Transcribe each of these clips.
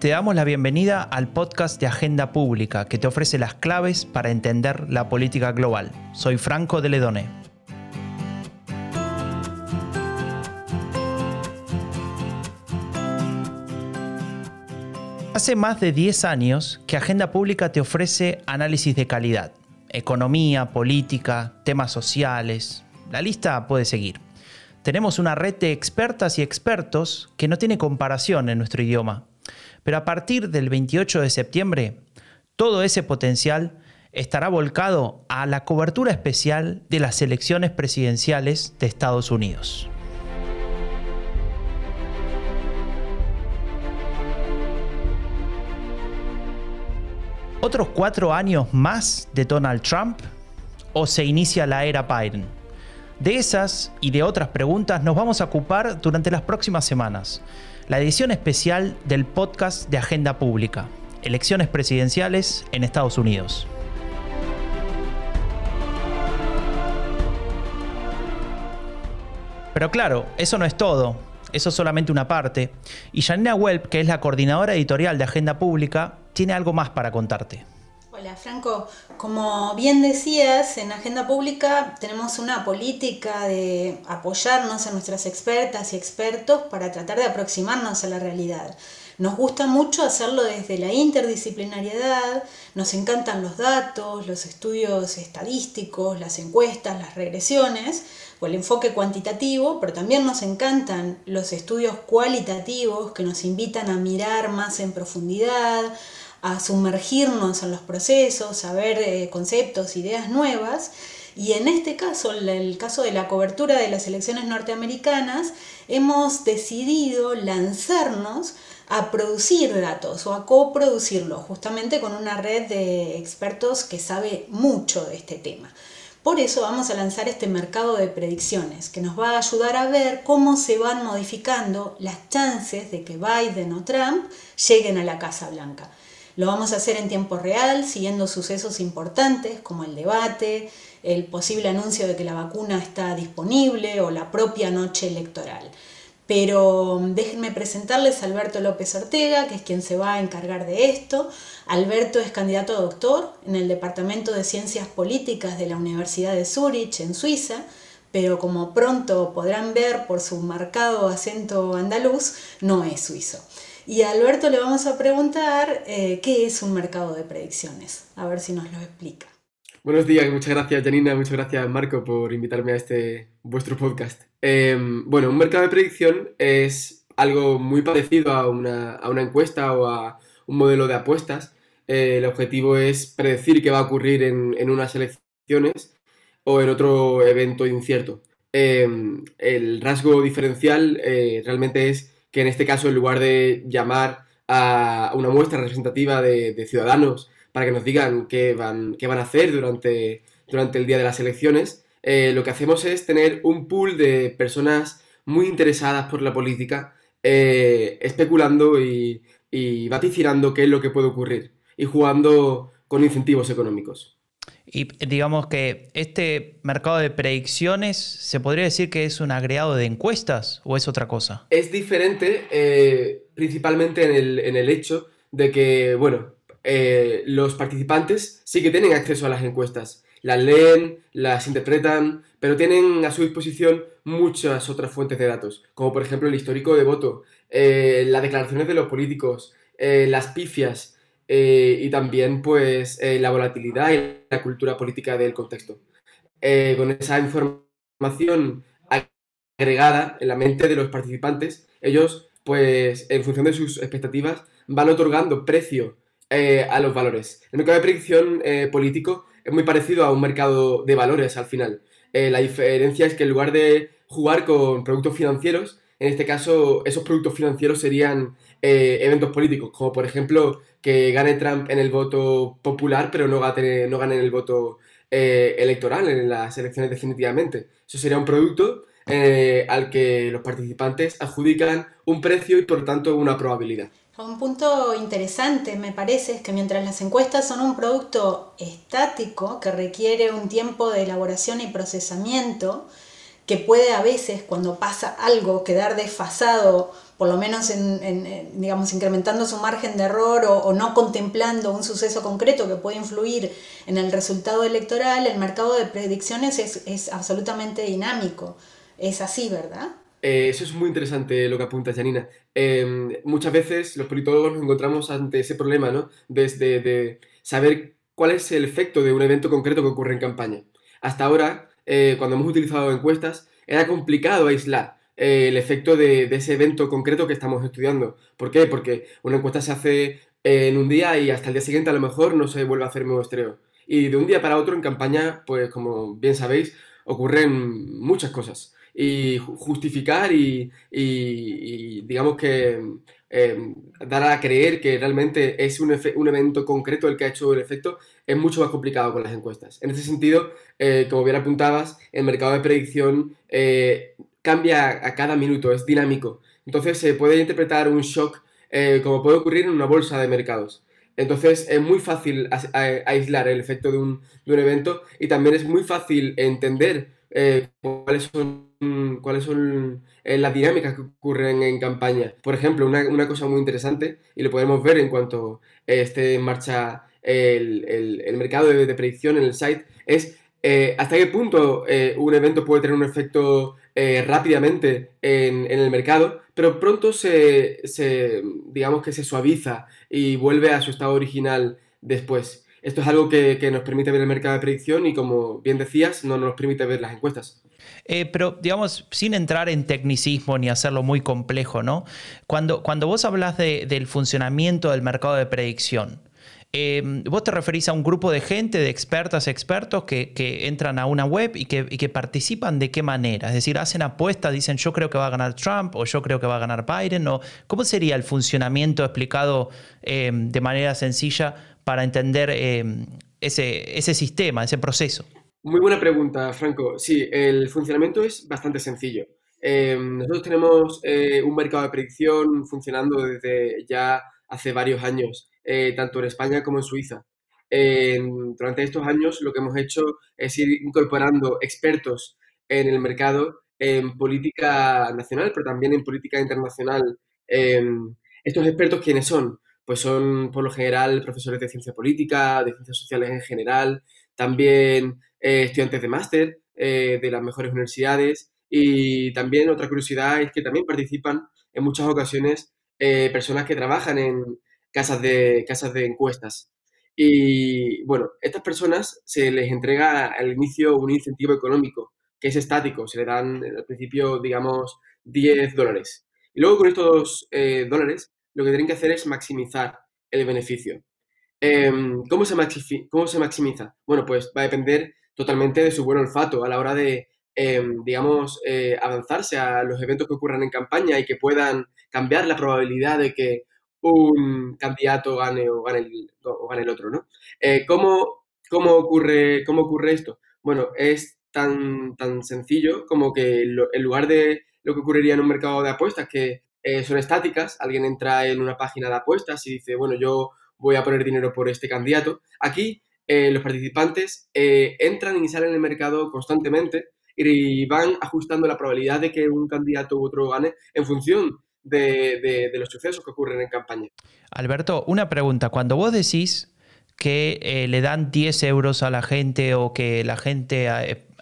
Te damos la bienvenida al podcast de Agenda Pública que te ofrece las claves para entender la política global. Soy Franco de Ledone. Hace más de 10 años que Agenda Pública te ofrece análisis de calidad, economía, política, temas sociales. La lista puede seguir. Tenemos una red de expertas y expertos que no tiene comparación en nuestro idioma pero a partir del 28 de septiembre, todo ese potencial estará volcado a la cobertura especial de las elecciones presidenciales de Estados Unidos. ¿Otros cuatro años más de Donald Trump o se inicia la era Biden? De esas y de otras preguntas nos vamos a ocupar durante las próximas semanas la edición especial del podcast de Agenda Pública, Elecciones Presidenciales en Estados Unidos. Pero claro, eso no es todo, eso es solamente una parte, y Janina Welp, que es la coordinadora editorial de Agenda Pública, tiene algo más para contarte. Hola Franco, como bien decías, en Agenda Pública tenemos una política de apoyarnos a nuestras expertas y expertos para tratar de aproximarnos a la realidad. Nos gusta mucho hacerlo desde la interdisciplinariedad, nos encantan los datos, los estudios estadísticos, las encuestas, las regresiones o el enfoque cuantitativo, pero también nos encantan los estudios cualitativos que nos invitan a mirar más en profundidad, a sumergirnos en los procesos, a ver eh, conceptos, ideas nuevas. Y en este caso, en el caso de la cobertura de las elecciones norteamericanas, hemos decidido lanzarnos a producir datos o a coproducirlos, justamente con una red de expertos que sabe mucho de este tema. Por eso vamos a lanzar este mercado de predicciones que nos va a ayudar a ver cómo se van modificando las chances de que Biden o Trump lleguen a la Casa Blanca. Lo vamos a hacer en tiempo real, siguiendo sucesos importantes como el debate, el posible anuncio de que la vacuna está disponible o la propia noche electoral. Pero mm, déjenme presentarles a Alberto López Ortega, que es quien se va a encargar de esto. Alberto es candidato a doctor en el Departamento de Ciencias Políticas de la Universidad de Zurich, en Suiza, pero como pronto podrán ver por su marcado acento andaluz, no es suizo. Y a Alberto le vamos a preguntar eh, qué es un mercado de predicciones. A ver si nos lo explica. Buenos días, muchas gracias Janina, muchas gracias Marco por invitarme a este vuestro podcast. Em, bueno, un mercado de predicción es algo muy parecido a una, a una encuesta o a un modelo de apuestas. Eh, el objetivo es predecir qué va a ocurrir en, en unas elecciones o en otro evento incierto. Em, el rasgo diferencial eh, realmente es que en este caso, en lugar de llamar a una muestra representativa de, ciudadanos para que nos digan qué van, qué van a hacer durante, durante el día de las elecciones, eh, lo que hacemos es tener un pool de personas muy interesadas por la política, eh, especulando y, y vaticinando qué es lo que puede ocurrir y jugando con incentivos económicos. Y digamos que este mercado de predicciones, ¿se podría decir que es un agregado de encuestas o es otra cosa? Es diferente eh, principalmente en el, en el, hecho de que, bueno, eh, los participantes sí que tienen acceso a las encuestas. Las leen, las interpretan, pero tienen a su disposición muchas otras fuentes de datos, como por ejemplo el histórico de voto, eh, las declaraciones de los políticos, las pifias, eh, y también pues eh, la volatilidad y la cultura política del contexto. Eh, con esa información agregada en la mente de los participantes, ellos pues en función de sus expectativas van otorgando precio a los valores. El mercado de predicción político es muy parecido a un mercado de valores al final. la diferencia es que en lugar de jugar con productos financieros, en este caso esos productos financieros serían eventos políticos, como por ejemplo que gane Trump en el voto popular, pero no gane, no gane en el voto eh, electoral, en las elecciones definitivamente. Eso sería un producto eh, al que los participantes adjudican un precio y por tanto una probabilidad. Un punto interesante me parece es que mientras las encuestas son un producto estático que requiere un tiempo de elaboración y procesamiento, que puede a veces, cuando pasa algo, quedar desfasado, por lo menos en, digamos, incrementando su margen de error o, no contemplando un suceso concreto que puede influir en el resultado electoral, el mercado de predicciones es, absolutamente dinámico. Es así, ¿verdad? Eh, eso es muy interesante lo que apunta Janina. Em, muchas veces los politólogos nos encontramos ante ese problema, ¿no? Desde de saber cuál es el efecto de un evento concreto que ocurre en campaña. Hasta ahora, eh, cuando hemos utilizado encuestas, era complicado aislar eh, el efecto de, ese evento concreto que estamos estudiando. ¿Por qué? Porque una encuesta se hace en un día y hasta el día siguiente a lo mejor no se vuelve a hacer muestreo. Y de un día para otro en campaña, pues como bien sabéis, ocurren muchas cosas. Y justificar y digamos que eh, dar a creer que realmente es un, un, evento concreto el que ha hecho el efecto, es mucho más complicado con las encuestas. En ese sentido, eh, como bien apuntabas, el mercado de predicción eh, cambia a cada minuto, es dinámico. Entonces se puede interpretar un shock como puede ocurrir en una bolsa de mercados. Entonces es muy fácil aislar el efecto de un, evento y también es muy fácil entender cuáles son cuáles son eh, las dinámicas que ocurren en campaña. Por ejemplo, una, cosa muy interesante, y lo podemos ver en cuanto eh, esté en marcha el, mercado de, predicción en el site, es eh, hasta qué punto un evento puede tener un efecto rápidamente en, el mercado, pero pronto se, digamos que se suaviza y vuelve a su estado original después. Esto es algo que, que nos permite ver el mercado de predicción y, como bien decías, no nos permite ver las encuestas. Eh, pero, digamos, sin entrar en tecnicismo ni hacerlo muy complejo, ¿no? Cuando, cuando vos hablas del funcionamiento del mercado de predicción, eh, vos te referís a un grupo de gente, de expertas, expertos que, entran a una web y que, participan de qué manera. Es decir, hacen apuestas, dicen yo creo que va a ganar Trump o yo creo que va a ganar Biden. O, ¿Cómo sería el funcionamiento explicado eh, de manera sencilla para entender ese, ese sistema, ese proceso? Muy buena pregunta, Franco. Sí, el funcionamiento es bastante sencillo. Nosotros tenemos eh, un mercado de predicción funcionando desde ya hace varios años, eh, tanto en España como en Suiza. durante estos años lo que hemos hecho es ir incorporando expertos en el mercado en política nacional, pero también en política internacional. estos expertos, ¿quiénes son? Pues son por lo general profesores de ciencia política, de ciencias sociales en general, también eh, estudiantes de máster eh, de las mejores universidades y también otra curiosidad es que también participan en muchas ocasiones personas que trabajan en casas de, casas de encuestas. Y bueno, estas personas se les entrega al inicio un incentivo económico que es estático, se le dan al principio, digamos, 10 dólares. Y luego con estos dólares lo que tienen que hacer es maximizar el beneficio. Em, ¿cómo, se ¿Cómo se maximiza? Bueno, pues va a depender totalmente de su buen olfato a la hora de, em, digamos, eh, avanzarse a los eventos que ocurran en campaña y que puedan cambiar la probabilidad de que un candidato gane o gane el, o gane el otro, ¿no? Eh, ¿cómo, cómo, ocurre, ¿Cómo ocurre esto? Bueno, es tan, tan sencillo como que en lugar de lo que ocurriría en un mercado de apuestas, que eh, son estáticas, alguien entra en una página de apuestas y dice, bueno, yo voy a poner dinero por este candidato. Aquí eh, los participantes entran y salen del mercado constantemente y van ajustando la probabilidad de que un candidato u otro gane en función de, los sucesos que ocurren en campaña. Alberto, una pregunta. Cuando vos decís que eh, le dan 10 euros a la gente o que la gente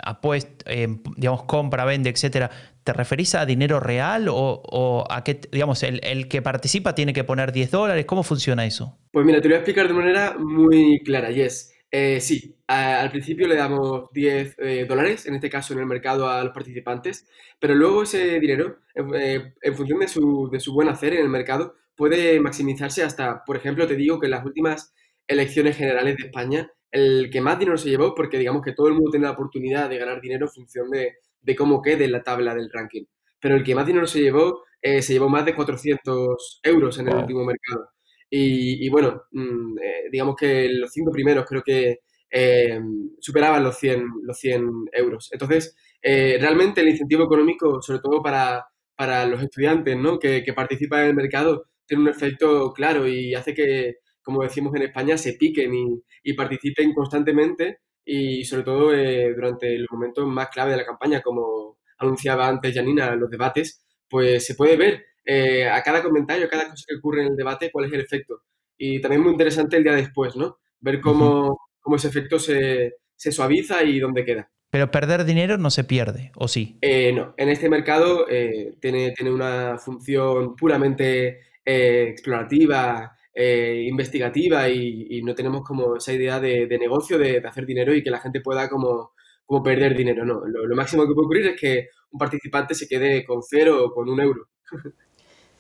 apuesta, digamos, compra, vende, etcétera, ¿te referís a dinero real o, a que, digamos, el, el, que participa tiene que poner 10 dólares? ¿Cómo funciona eso? Pues mira, te lo voy a explicar de manera muy clara, Yes. Eh, sí, al principio le damos 10 eh, dólares, en este caso en el mercado a los participantes, pero luego ese dinero, eh, en función de su, de su buen hacer en el mercado, puede maximizarse hasta, por ejemplo, te digo que en las últimas elecciones generales de España, el que más dinero se llevó, porque digamos que todo el mundo tiene la oportunidad de ganar dinero en función de, de cómo quede la tabla del ranking, pero el que más dinero se llevó, se llevó más de 400 euros en el último mercado. Y, bueno, mm, eh, digamos que los cinco primeros creo que eh, superaban los 100, los 100 euros. Entonces, eh, realmente el incentivo económico, sobre todo para, para los estudiantes ¿no? que, que, participan en el mercado, tiene un efecto claro y hace que, como decimos en España, se piquen y, y participen constantemente y sobre todo durante el momento más clave de la campaña, como anunciaba antes Janina, los debates, pues se puede ver eh, a cada comentario, a cada cosa que ocurre en el debate, cuál es el efecto. Y también muy interesante el día después, ¿no? Ver cómo, cómo ese efecto se, se suaviza y dónde queda. Pero perder dinero no se pierde, ¿o sí? Eh, no, en este mercado eh, tiene, tiene una función puramente eh, explorativa, investigativa y, no tenemos como esa idea de, negocio, de, hacer dinero y que la gente pueda como, como perder dinero. No, lo, lo, máximo que puede ocurrir es que un participante se quede con cero o con un euro.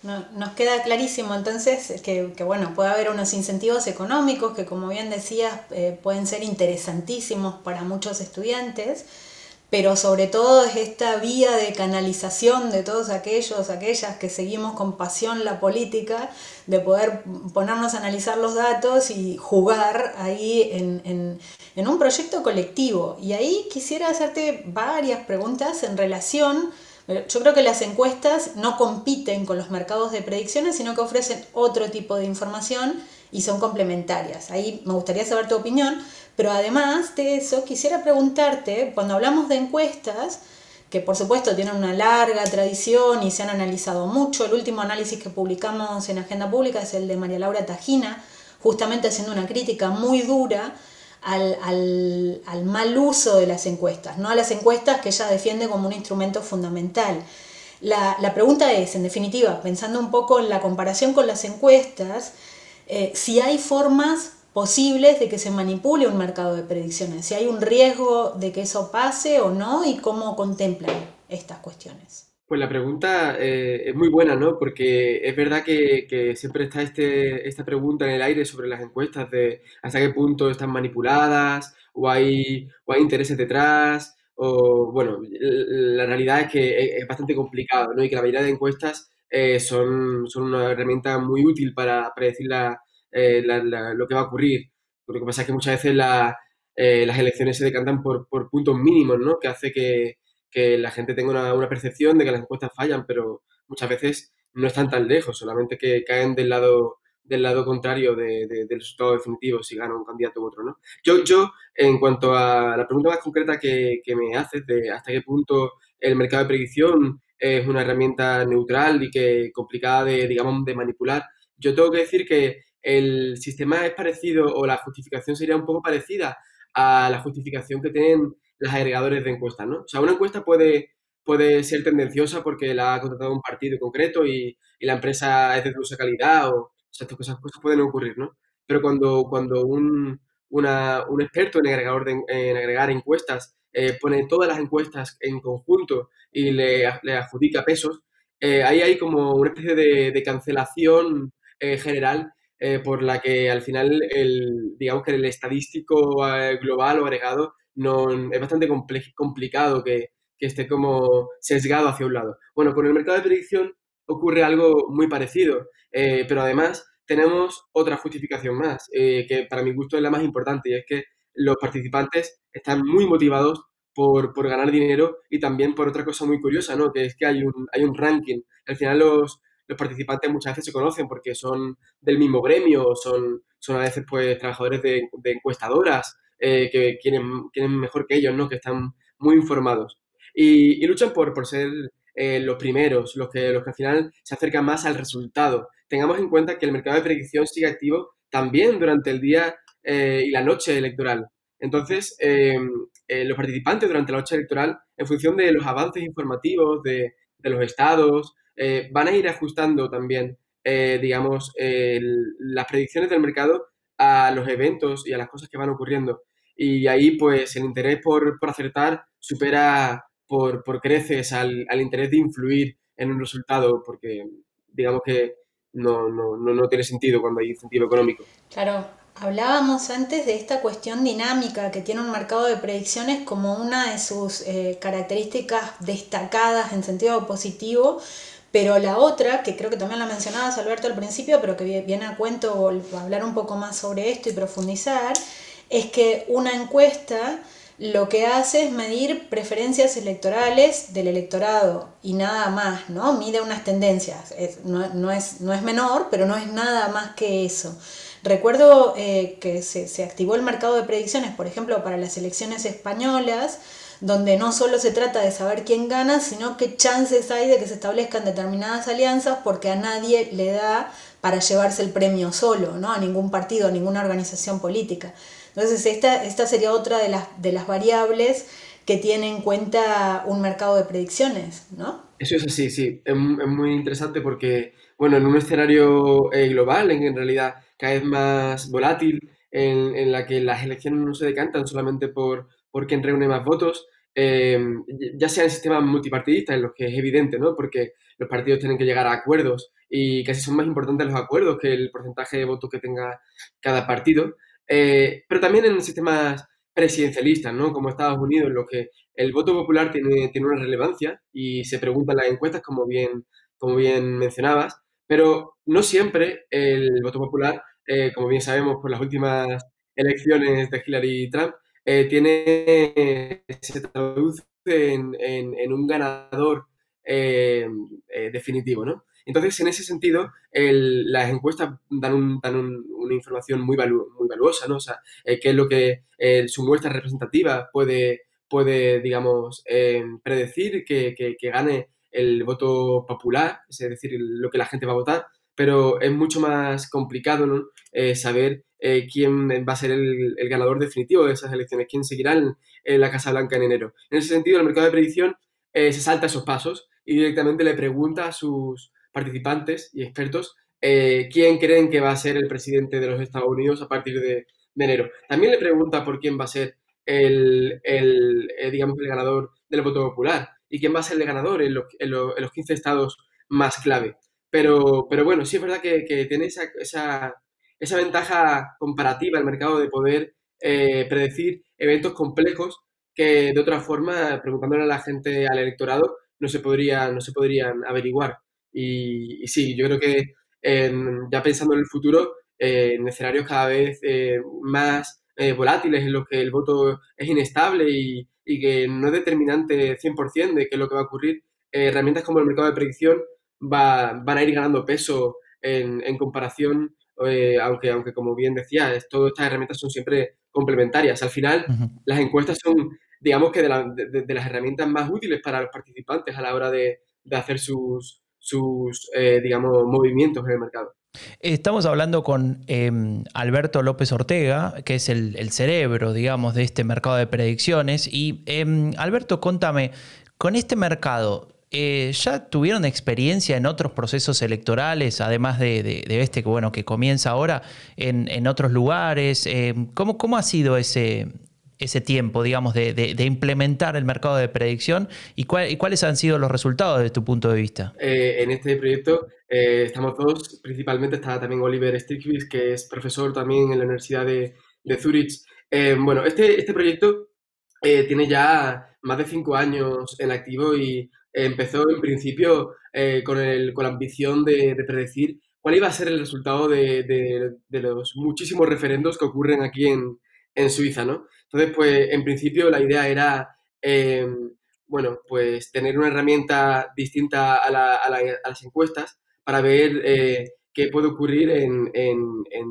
No, nos queda clarísimo entonces que, bueno, puede haber unos incentivos económicos que como bien decías eh, pueden ser interesantísimos para muchos estudiantes, pero sobre todo es esta vía de canalización de todos aquellos, aquellas que seguimos con pasión la política, de poder ponernos a analizar los datos y jugar ahí en, en un proyecto colectivo. Y ahí quisiera hacerte varias preguntas en relación yo creo que las encuestas no compiten con los mercados de predicciones, sino que ofrecen otro tipo de información y son complementarias. Ahí me gustaría saber tu opinión, pero además de eso quisiera preguntarte, cuando hablamos de encuestas, que por supuesto tienen una larga tradición y se han analizado mucho, el último análisis que publicamos en Agenda Pública es el de María Laura Tajina, justamente haciendo una crítica muy dura al, mal uso de las encuestas, no a las encuestas que ella defiende como un instrumento fundamental. La, pregunta es, en definitiva, pensando un poco en la comparación con las encuestas, eh, si hay formas posibles de que se manipule un mercado de predicciones, si hay un riesgo de que eso pase o no y cómo contemplan estas cuestiones. Pues la pregunta eh, es muy buena, ¿no? Porque es verdad que, siempre está este, esta pregunta en el aire sobre las encuestas de hasta qué punto están manipuladas o hay, o hay intereses detrás. O, bueno, la realidad es que es, bastante complicado, ¿no? Y que la mayoría de encuestas eh, son, son una herramienta muy útil para predecir eh, lo que va a ocurrir. Lo que pasa es que muchas veces las elecciones se decantan por, por puntos mínimos, ¿no? Que hace que, que la gente tenga una, percepción de que las encuestas fallan, pero muchas veces no están tan lejos, solamente que caen del lado del lado contrario del resultado definitivo si gana un candidato u otro, ¿no? Yo, yo en cuanto a la pregunta más concreta que, me haces de hasta qué punto el mercado de predicción es una herramienta neutral y que complicada de, digamos, de manipular, yo tengo que decir que el sistema es parecido o la justificación sería un poco parecida a la justificación que tienen los agregadores de encuestas, ¿no? O sea, una encuesta puede, puede ser tendenciosa porque la ha contratado un partido concreto y, la empresa es de dudosa calidad o, estas cosas, pueden ocurrir, ¿no? Pero cuando, cuando un, un experto en, agregador en agregar encuestas eh, pone todas las encuestas en conjunto y le, le adjudica pesos, eh, ahí hay como una especie de, cancelación eh, general por la que al final el, digamos que el estadístico global o agregado no, es bastante complicado que, esté como sesgado hacia un lado. Bueno, con el mercado de predicción ocurre algo muy parecido, eh, pero además tenemos otra justificación más, eh, que para mi gusto es la más importante, y es que los participantes están muy motivados por, ganar dinero y también por otra cosa muy curiosa, ¿no? que es que hay un, hay un ranking. Al final los, participantes muchas veces se conocen porque son del mismo gremio, son, son a veces pues trabajadores de, encuestadoras, eh, que quieren, quieren mejor que ellos, ¿no? Que están muy informados. Y, luchan por, por ser eh, los primeros, los que, los que al final se acercan más al resultado. Tengamos en cuenta que el mercado de predicción sigue activo también durante el día eh, y la noche electoral. Entonces, los participantes durante la noche electoral, en función de los avances informativos de, de los estados, van a ir ajustando también, digamos, las predicciones del mercado a los eventos y a las cosas que van ocurriendo. Y ahí, pues, el interés por, por acertar supera por, por creces al, al, interés de influir en un resultado, porque digamos que no, no, no, tiene sentido cuando hay incentivo económico. Claro, Hablábamos antes de esta cuestión dinámica que tiene un mercado de predicciones como una de sus eh, características destacadas en sentido positivo, pero la otra, que creo que también la mencionabas Alberto al principio, pero que viene a cuento hablar un poco más sobre esto y profundizar, es que una encuesta lo que hace es medir preferencias electorales del electorado y nada más, ¿no? Mide unas tendencias. no, es, no es menor, pero no es nada más que eso. Recuerdo eh, que se, se activó el mercado de predicciones, por ejemplo, para las elecciones españolas, donde no solo se trata de saber quién gana, sino qué chances hay de que se establezcan determinadas alianzas porque a nadie le da para llevarse el premio solo, ¿no? a ningún partido, a ninguna organización política. Entonces esta, esta sería otra de las, de las variables que tiene en cuenta un mercado de predicciones, ¿no? Eso es así, sí. Es, muy interesante porque, bueno, en un escenario eh, global, en, realidad cada vez más volátil, en, en, la que las elecciones no se decantan solamente por, por quien reúne más votos, eh, ya sea en sistemas multipartidistas, en los que es evidente, ¿no? Porque los partidos tienen que llegar a acuerdos y casi son más importantes los acuerdos que el porcentaje de votos que tenga cada partido. Eh, pero también en sistemas presidencialistas, ¿no? Como Estados Unidos, en los que el voto popular tiene, tiene una relevancia y se preguntan las encuestas, como bien, como bien mencionabas, pero no siempre el voto popular, eh, como bien sabemos por las últimas elecciones de Hillary y Trump, eh, tiene, se traduce en, en, un ganador definitivo, ¿no? Entonces, en ese sentido, las encuestas dan, una información muy, muy valuosa, ¿no? O sea, eh, qué es lo que eh, su muestra representativa puede, puede digamos, eh, predecir que, gane el voto popular, es decir, lo que la gente va a votar, pero es mucho más complicado ¿no? saber quién va a ser el, ganador definitivo de esas elecciones, quién seguirá en, la Casa Blanca en enero. En ese sentido, el mercado de predicción se salta esos pasos y directamente le pregunta a sus, participantes y expertos eh, quién creen que va a ser el presidente de los Estados Unidos a partir de, enero. También le pregunta por quién va a ser el, eh, digamos, el ganador del voto popular y quién va a ser el ganador en los, en los, 15 estados más clave. Pero, pero bueno, sí es verdad que, tiene esa, esa, esa, ventaja comparativa el mercado de poder eh, predecir eventos complejos que de otra forma, preguntándole a la gente, al electorado, no se, podría, no se podrían averiguar. Y, sí, yo creo que ya pensando en el futuro, eh, en escenarios cada vez eh, más eh, volátiles, en los que el voto es inestable y, que no es determinante 100% de qué es lo que va a ocurrir, herramientas como el mercado de predicción va, van a ir ganando peso en, en comparación, aunque, aunque como bien decía, todas estas herramientas son siempre complementarias. Al final, las encuestas son, digamos que, de, de, las herramientas más útiles para los participantes a la hora de, de hacer sus, sus, eh, digamos, movimientos en el mercado. Estamos hablando con em, Alberto López Ortega, que es el, cerebro, digamos, de este mercado de predicciones. Y em, Alberto, contame, con este mercado, eh, ¿ya tuvieron experiencia en otros procesos electorales, además de, este que, bueno, que comienza ahora, en, otros lugares? Em, ¿cómo, ¿Cómo ha sido ese, ese tiempo, digamos, de, implementar el mercado de predicción y, cuáles han sido los resultados desde tu punto de vista? Eh, en este proyecto eh, estamos todos, principalmente está también Oliver Stiglitz, que es profesor también en la Universidad de, de Zurich. Eh, bueno, este, este proyecto tiene ya más de cinco años en activo y empezó en principio con, el, con la ambición de, predecir cuál iba a ser el resultado de, de los muchísimos referendos que ocurren aquí en, en Suiza, ¿no? Entonces, pues en principio la idea era, em, bueno, pues tener una herramienta distinta a, las encuestas para ver eh, qué puede ocurrir en,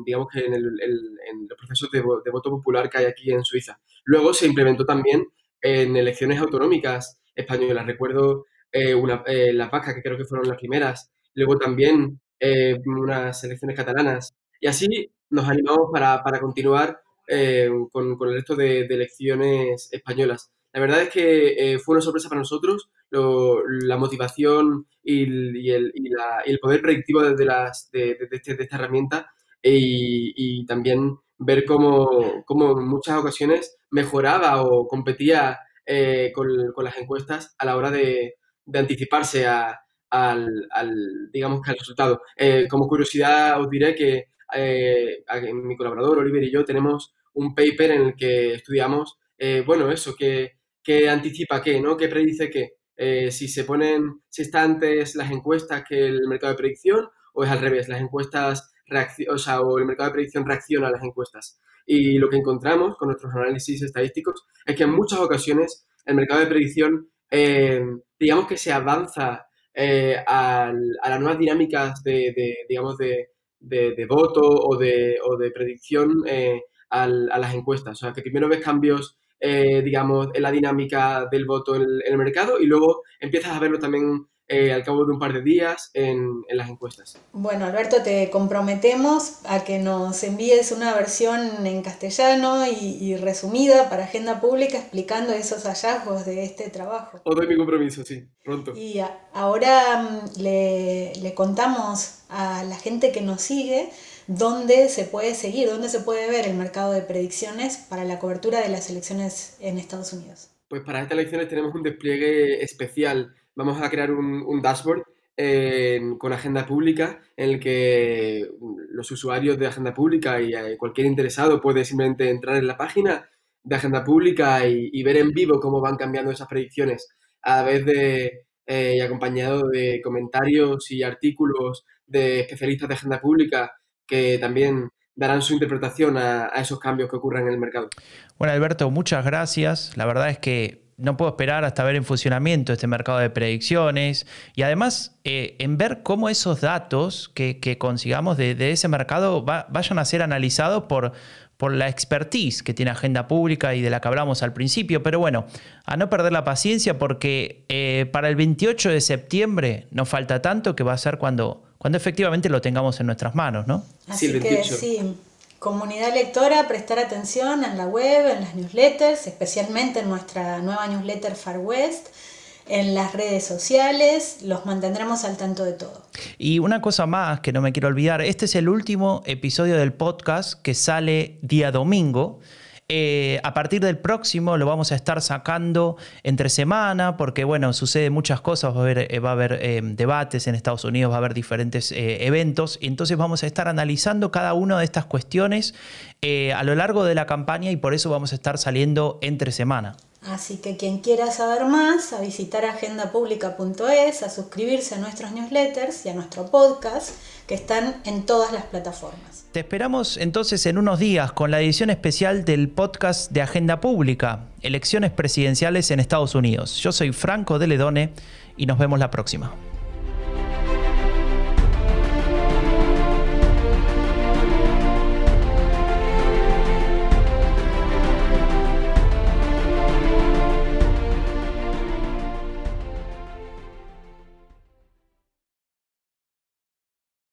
digamos que en, los procesos de, voto popular que hay aquí en Suiza. Luego se implementó también en elecciones autonómicas españolas. Recuerdo eh, una, eh, las vacas, que creo que fueron las primeras. Luego también unas elecciones catalanas. Y así nos animamos para, para continuar eh, con, el resto de, elecciones españolas. La verdad es que eh, fue una sorpresa para nosotros la motivación y, el, poder predictivo de, las, de, este, esta herramienta y, también ver cómo, cómo, en muchas ocasiones mejoraba o competía eh, con, las encuestas a la hora de, anticiparse al, digamos que al resultado. como curiosidad os diré que mi colaborador Oliver y yo tenemos un paper en el que estudiamos, eh, bueno, eso, que, anticipa qué, ¿no? ¿Qué predice qué? Eh, si se ponen, si están antes las encuestas que el mercado de predicción o es al revés, las encuestas o, sea, o el mercado de predicción reacciona a las encuestas. Y lo que encontramos con nuestros análisis estadísticos es que en muchas ocasiones el mercado de predicción, eh, digamos que se avanza a, las nuevas dinámicas de, digamos, de, voto o de, o de predicción a las encuestas. O sea, que primero ves cambios eh, digamos, en la dinámica del voto en el, mercado y luego empiezas a verlo también eh, al cabo de un par de días en, las encuestas. Bueno, Alberto, te comprometemos a que nos envíes una versión en castellano y, resumida para Agenda Pública explicando esos hallazgos de este trabajo. O doy mi compromiso, sí, pronto. Y ahora mm, le, le contamos a la gente que nos sigue dónde se puede seguir, dónde se puede ver el mercado de predicciones para la cobertura de las elecciones en Estados Unidos. Pues para estas elecciones tenemos un despliegue especial vamos a crear un, dashboard con agenda pública en el que los usuarios de agenda pública y eh, cualquier interesado puede simplemente entrar en la página de agenda pública y, ver en vivo cómo van cambiando esas predicciones a vez de eh, y acompañado de comentarios y artículos de especialistas de agenda pública que también darán su interpretación a, a esos cambios que ocurren en el mercado. Bueno, Alberto, muchas gracias. La verdad es que no puedo esperar hasta ver en funcionamiento este mercado de predicciones y además eh, en ver cómo esos datos que, consigamos de, ese mercado vayan a ser analizados por, por la expertise que tiene Agenda Pública y de la que hablamos al principio. Pero bueno, a no perder la paciencia porque eh, para el 28 de septiembre no falta tanto que va a ser cuando, cuando efectivamente lo tengamos en nuestras manos, ¿no? Así que sí. Comunidad lectora, prestar atención en la web, en las newsletters, especialmente en nuestra nueva newsletter Far West, en las redes sociales, los mantendremos al tanto de todo. Y una cosa más que no me quiero olvidar, este es el último episodio del podcast que sale día domingo. Eh, a partir del próximo lo vamos a estar sacando entre semana, porque bueno, sucede muchas cosas, va a haber, eh, eh, debates en Estados Unidos, va a haber diferentes eventos, y entonces vamos a estar analizando cada una de estas cuestiones a lo largo de la campaña y por eso vamos a estar saliendo entre semana. Así que quien quiera saber más, a visitar agendapublica.es, a suscribirse a nuestros newsletters y a nuestro podcast, que están en todas las plataformas. Te esperamos entonces en unos días con la edición especial del podcast de Agenda Pública, Elecciones Presidenciales en Estados Unidos. Yo soy Franco de Ledone y nos vemos la próxima.